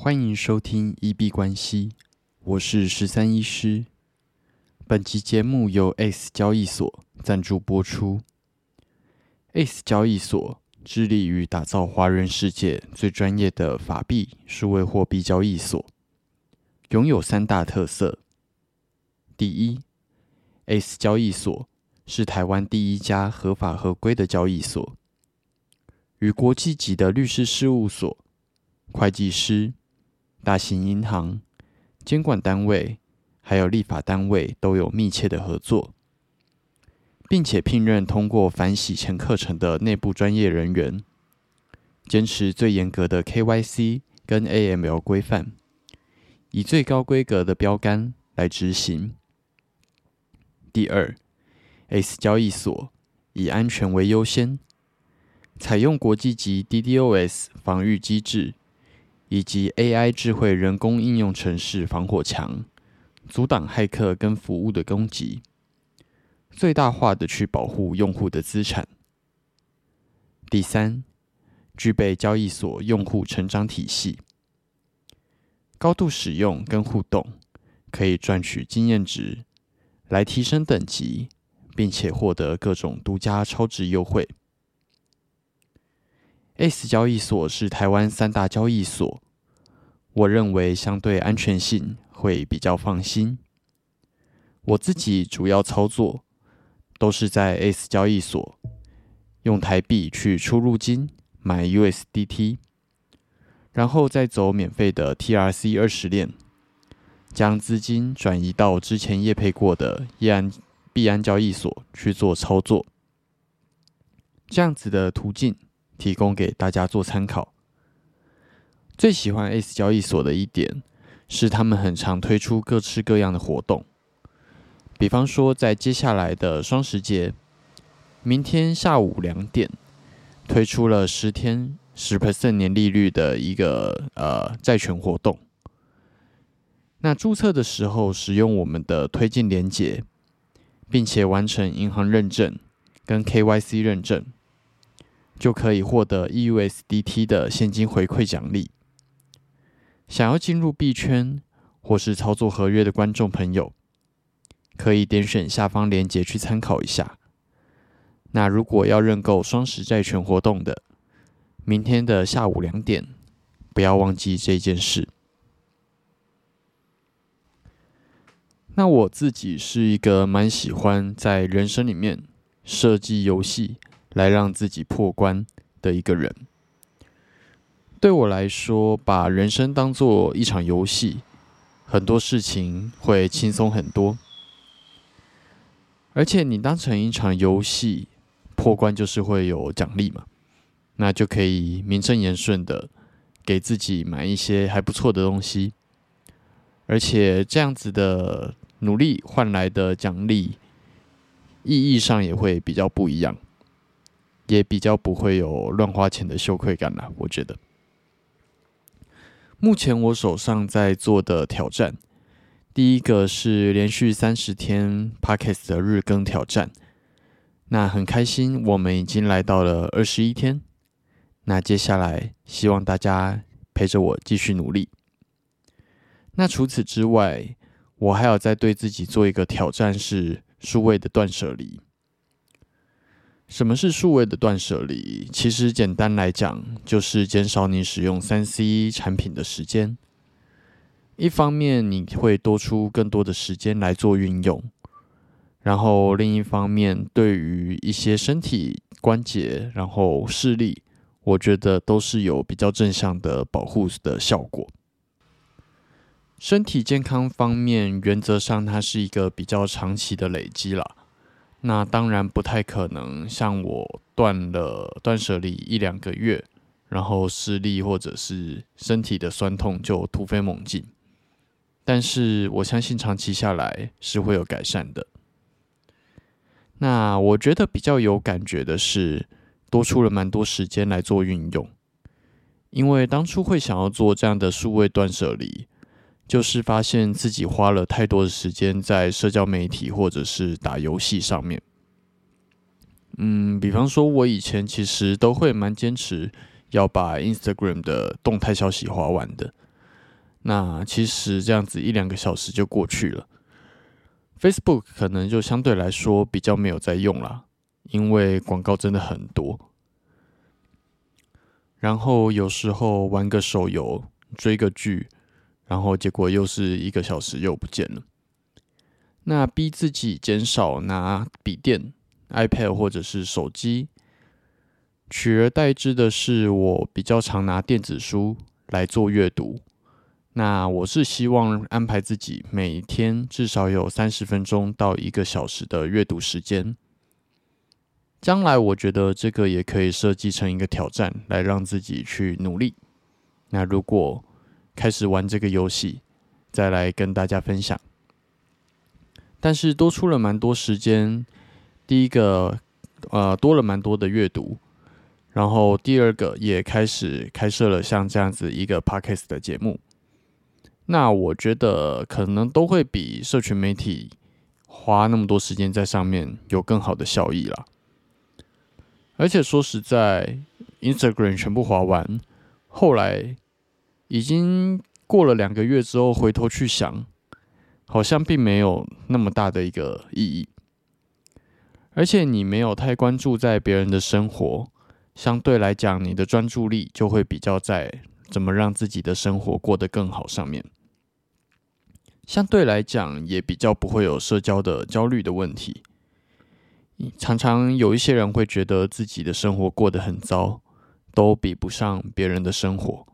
欢迎收听一币关系，我是十三医师。本集节目由 Ace 交易所赞助播出。Ace 交易所致力于打造华人世界最专业的法币数位货币交易所，拥有三大特色。第一，Ace 交易所是台湾第一家合法合规的交易所，与国际级的律师事务所、会计师。大型银行、监管单位还有立法单位都有密切的合作，并且聘任通过反洗钱课程的内部专业人员，坚持最严格的 KYC 跟 AML 规范，以最高规格的标杆来执行。第二，S 交易所以安全为优先，采用国际级 DDoS 防御机制。以及 AI 智慧人工应用程式防火墙，阻挡骇客跟服务的攻击，最大化的去保护用户的资产。第三，具备交易所用户成长体系，高度使用跟互动，可以赚取经验值，来提升等级，并且获得各种独家超值优惠。S 交易所是台湾三大交易所，我认为相对安全性会比较放心。我自己主要操作都是在 S 交易所用台币去出入金买 USDT，然后再走免费的 TRC 二十链，将资金转移到之前业配过的易安币安交易所去做操作，这样子的途径。提供给大家做参考。最喜欢 A S 交易所的一点是，他们很常推出各式各样的活动。比方说，在接下来的双十节，明天下午两点推出了十天十 percent 年利率的一个呃债权活动。那注册的时候使用我们的推荐连结，并且完成银行认证跟 KYC 认证。就可以获得 EUSDT 的现金回馈奖励。想要进入币圈或是操作合约的观众朋友，可以点选下方链接去参考一下。那如果要认购双十债权活动的，明天的下午两点，不要忘记这件事。那我自己是一个蛮喜欢在人生里面设计游戏。来让自己破关的一个人，对我来说，把人生当做一场游戏，很多事情会轻松很多。而且你当成一场游戏，破关就是会有奖励嘛，那就可以名正言顺的给自己买一些还不错的东西，而且这样子的努力换来的奖励，意义上也会比较不一样。也比较不会有乱花钱的羞愧感了，我觉得。目前我手上在做的挑战，第一个是连续三十天 Podcast 的日更挑战，那很开心，我们已经来到了二十一天。那接下来希望大家陪着我继续努力。那除此之外，我还要在对自己做一个挑战，是数位的断舍离。什么是数位的断舍离？其实简单来讲，就是减少你使用三 C 产品的时间。一方面，你会多出更多的时间来做运用；然后另一方面，对于一些身体关节、然后视力，我觉得都是有比较正向的保护的效果。身体健康方面，原则上它是一个比较长期的累积了。那当然不太可能，像我断了断舍离一两个月，然后视力或者是身体的酸痛就突飞猛进。但是我相信长期下来是会有改善的。那我觉得比较有感觉的是，多出了蛮多时间来做运用，因为当初会想要做这样的数位断舍离。就是发现自己花了太多的时间在社交媒体或者是打游戏上面。嗯，比方说，我以前其实都会蛮坚持要把 Instagram 的动态消息划完的，那其实这样子一两个小时就过去了。Facebook 可能就相对来说比较没有在用啦，因为广告真的很多。然后有时候玩个手游、追个剧，然后结果又是一个小时又不见了。那逼自己减少拿笔电、iPad 或者是手机，取而代之的是我比较常拿电子书来做阅读。那我是希望安排自己每天至少有三十分钟到一个小时的阅读时间。将来我觉得这个也可以设计成一个挑战，来让自己去努力。那如果开始玩这个游戏，再来跟大家分享。但是多出了蛮多时间，第一个呃多了蛮多的阅读，然后第二个也开始开设了像这样子一个 podcast 的节目。那我觉得可能都会比社群媒体花那么多时间在上面有更好的效益啦。而且说实在，Instagram 全部划完，后来已经过了两个月之后，回头去想，好像并没有那么大的一个意义。而且你没有太关注在别人的生活，相对来讲，你的专注力就会比较在怎么让自己的生活过得更好上面。相对来讲，也比较不会有社交的焦虑的问题。常常有一些人会觉得自己的生活过得很糟，都比不上别人的生活。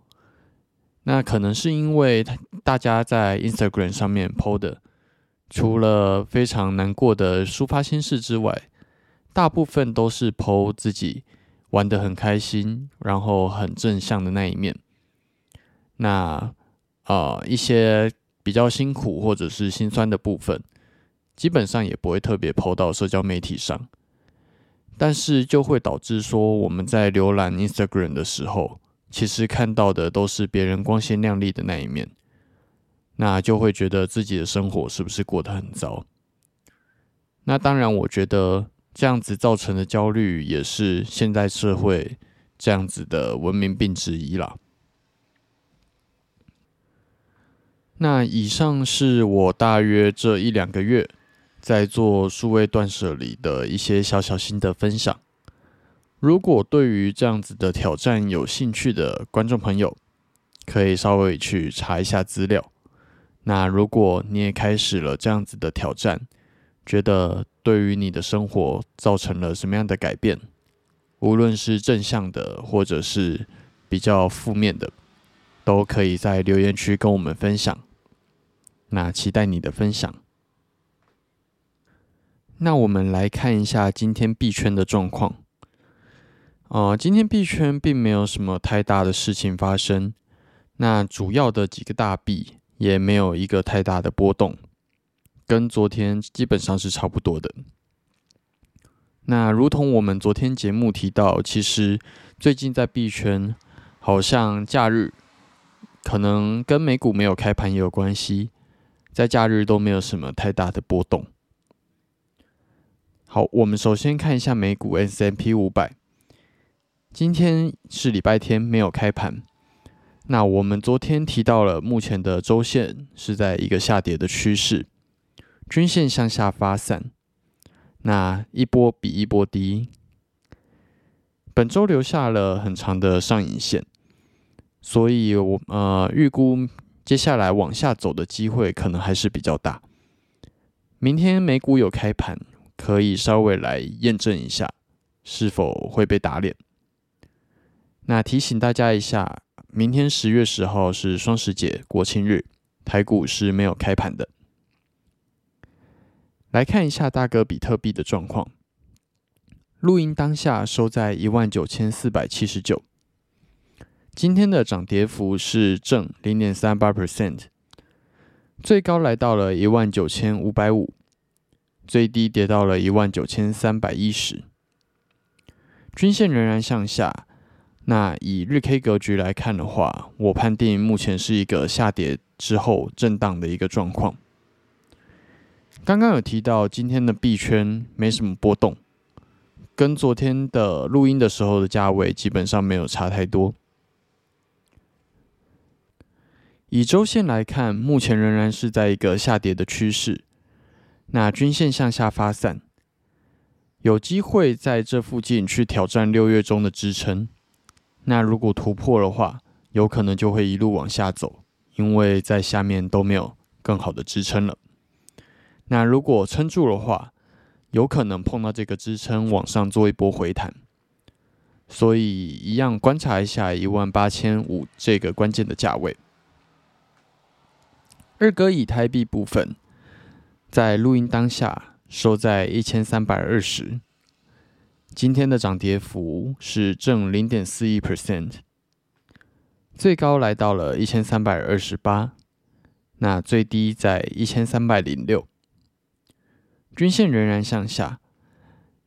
那可能是因为大家在 Instagram 上面 PO 的，除了非常难过的抒发心事之外，大部分都是 PO 自己玩得很开心，然后很正向的那一面。那啊，一些。比较辛苦或者是心酸的部分，基本上也不会特别 PO 到社交媒体上，但是就会导致说我们在浏览 Instagram 的时候，其实看到的都是别人光鲜亮丽的那一面，那就会觉得自己的生活是不是过得很糟？那当然，我觉得这样子造成的焦虑也是现在社会这样子的文明病之一啦。那以上是我大约这一两个月在做数位断舍离的一些小小心得分享。如果对于这样子的挑战有兴趣的观众朋友，可以稍微去查一下资料。那如果你也开始了这样子的挑战，觉得对于你的生活造成了什么样的改变，无论是正向的或者是比较负面的。都可以在留言区跟我们分享，那期待你的分享。那我们来看一下今天币圈的状况。啊，今天币圈并没有什么太大的事情发生，那主要的几个大币也没有一个太大的波动，跟昨天基本上是差不多的。那如同我们昨天节目提到，其实最近在币圈好像假日。可能跟美股没有开盘也有关系，在假日都没有什么太大的波动。好，我们首先看一下美股 S M P 五百，今天是礼拜天没有开盘。那我们昨天提到了，目前的周线是在一个下跌的趋势，均线向下发散，那一波比一波低，本周留下了很长的上影线。所以，我呃预估接下来往下走的机会可能还是比较大。明天美股有开盘，可以稍微来验证一下是否会被打脸。那提醒大家一下，明天十月十号是双十节国庆日，台股是没有开盘的。来看一下大哥比特币的状况，录音当下收在一万九千四百七十九。今天的涨跌幅是正零点三八 percent，最高来到了一万九千五百五，最低跌到了一万九千三百一十，均线仍然向下。那以日 K 格局来看的话，我判定目前是一个下跌之后震荡的一个状况。刚刚有提到今天的币圈没什么波动，跟昨天的录音的时候的价位基本上没有差太多。以周线来看，目前仍然是在一个下跌的趋势。那均线向下发散，有机会在这附近去挑战六月中的支撑。那如果突破的话，有可能就会一路往下走，因为在下面都没有更好的支撑了。那如果撑住的话，有可能碰到这个支撑往上做一波回弹。所以一样观察一下一万八千五这个关键的价位。二哥以太币部分，在录音当下收在一千三百二十，今天的涨跌幅是正零点四一 percent，最高来到了一千三百二十八，那最低在一千三百零六，均线仍然向下。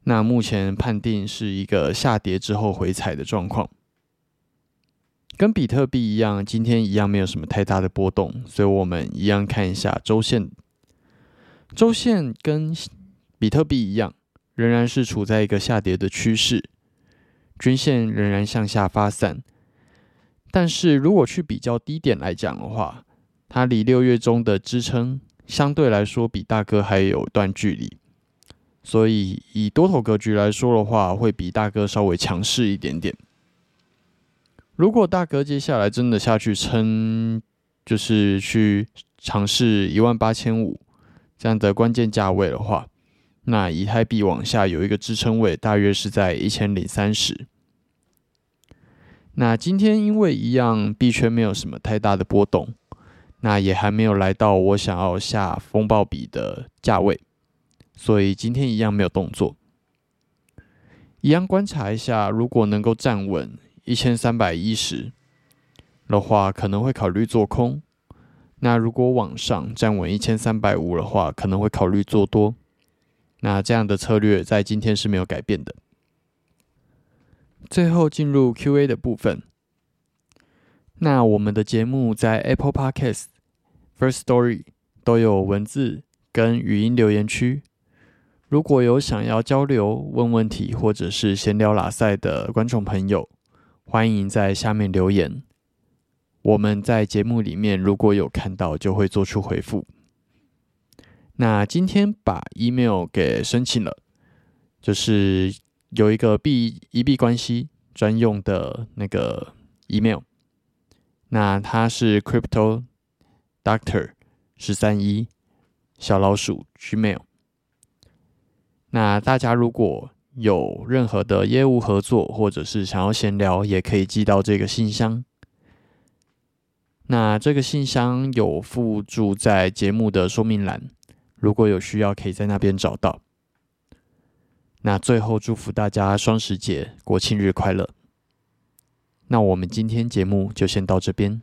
那目前判定是一个下跌之后回踩的状况，跟比特币一样，今天一样没有什么太大的波动，所以我们一样看一下周线。周线跟比特币一样，仍然是处在一个下跌的趋势，均线仍然向下发散。但是如果去比较低点来讲的话，它离六月中的支撑相对来说比大哥还有段距离。所以，以多头格局来说的话，会比大哥稍微强势一点点。如果大哥接下来真的下去撑，就是去尝试一万八千五这样的关键价位的话，那以太币往下有一个支撑位，大约是在一千零三十。那今天因为一样币圈没有什么太大的波动，那也还没有来到我想要下风暴比的价位。所以今天一样没有动作，一样观察一下，如果能够站稳一千三百一十的话，可能会考虑做空；那如果往上站稳一千三百五的话，可能会考虑做多。那这样的策略在今天是没有改变的。最后进入 Q&A 的部分，那我们的节目在 Apple Podcast、First Story 都有文字跟语音留言区。如果有想要交流、问问题或者是闲聊拉赛的观众朋友，欢迎在下面留言。我们在节目里面如果有看到，就会做出回复。那今天把 email 给申请了，就是有一个币一币关系专用的那个 email，那它是 crypto doctor 十三一小老鼠 gmail。那大家如果有任何的业务合作，或者是想要闲聊，也可以寄到这个信箱。那这个信箱有附注在节目的说明栏，如果有需要，可以在那边找到。那最后祝福大家双十节、国庆日快乐。那我们今天节目就先到这边。